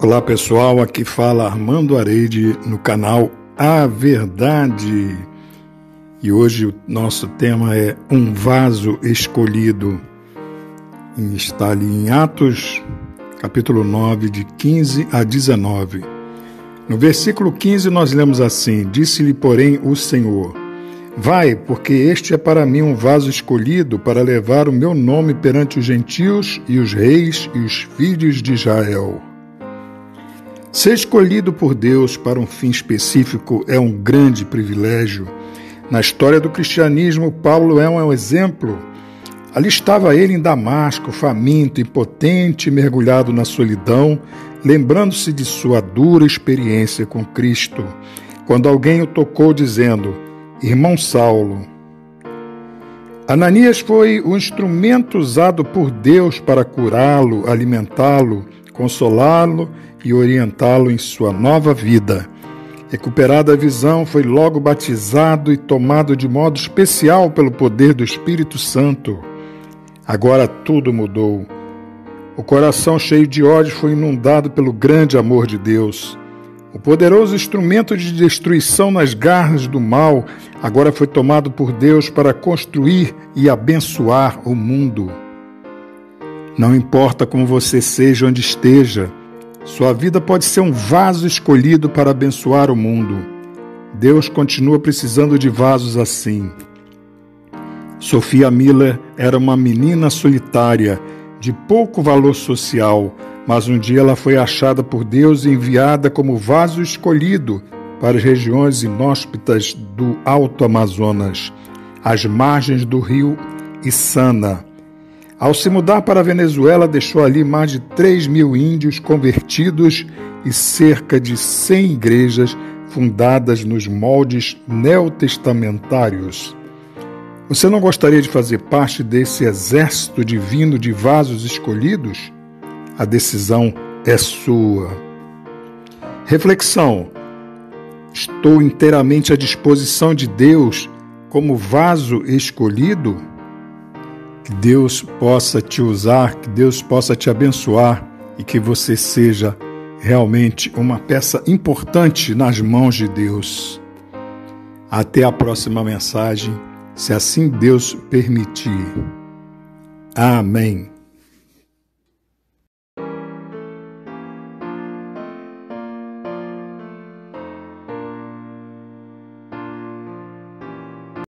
Olá pessoal, aqui fala Armando Areide no canal A Verdade. E hoje o nosso tema é um vaso escolhido. E está ali em Atos, capítulo 9, de 15 a 19. No versículo 15 nós lemos assim: Disse-lhe, porém, o Senhor: Vai, porque este é para mim um vaso escolhido para levar o meu nome perante os gentios e os reis e os filhos de Israel. Ser escolhido por Deus para um fim específico é um grande privilégio. Na história do cristianismo, Paulo é um exemplo. Ali estava ele em Damasco, faminto, impotente, mergulhado na solidão, lembrando-se de sua dura experiência com Cristo, quando alguém o tocou dizendo: Irmão Saulo. Ananias foi o instrumento usado por Deus para curá-lo, alimentá-lo, consolá-lo e orientá-lo em sua nova vida. Recuperada a visão, foi logo batizado e tomado de modo especial pelo poder do Espírito Santo. Agora tudo mudou. O coração cheio de ódio foi inundado pelo grande amor de Deus. O poderoso instrumento de destruição nas garras do mal agora foi tomado por Deus para construir e abençoar o mundo. Não importa como você seja onde esteja, sua vida pode ser um vaso escolhido para abençoar o mundo. Deus continua precisando de vasos assim. Sofia Miller era uma menina solitária, de pouco valor social, mas um dia ela foi achada por Deus e enviada como vaso escolhido para as regiões inóspitas do Alto Amazonas, às margens do rio Isana. Ao se mudar para a Venezuela, deixou ali mais de 3 mil índios convertidos e cerca de 100 igrejas fundadas nos moldes neotestamentários. Você não gostaria de fazer parte desse exército divino de vasos escolhidos? A decisão é sua. Reflexão: Estou inteiramente à disposição de Deus como vaso escolhido? Que Deus possa te usar, que Deus possa te abençoar e que você seja realmente uma peça importante nas mãos de Deus. Até a próxima mensagem, se assim Deus permitir. Amém.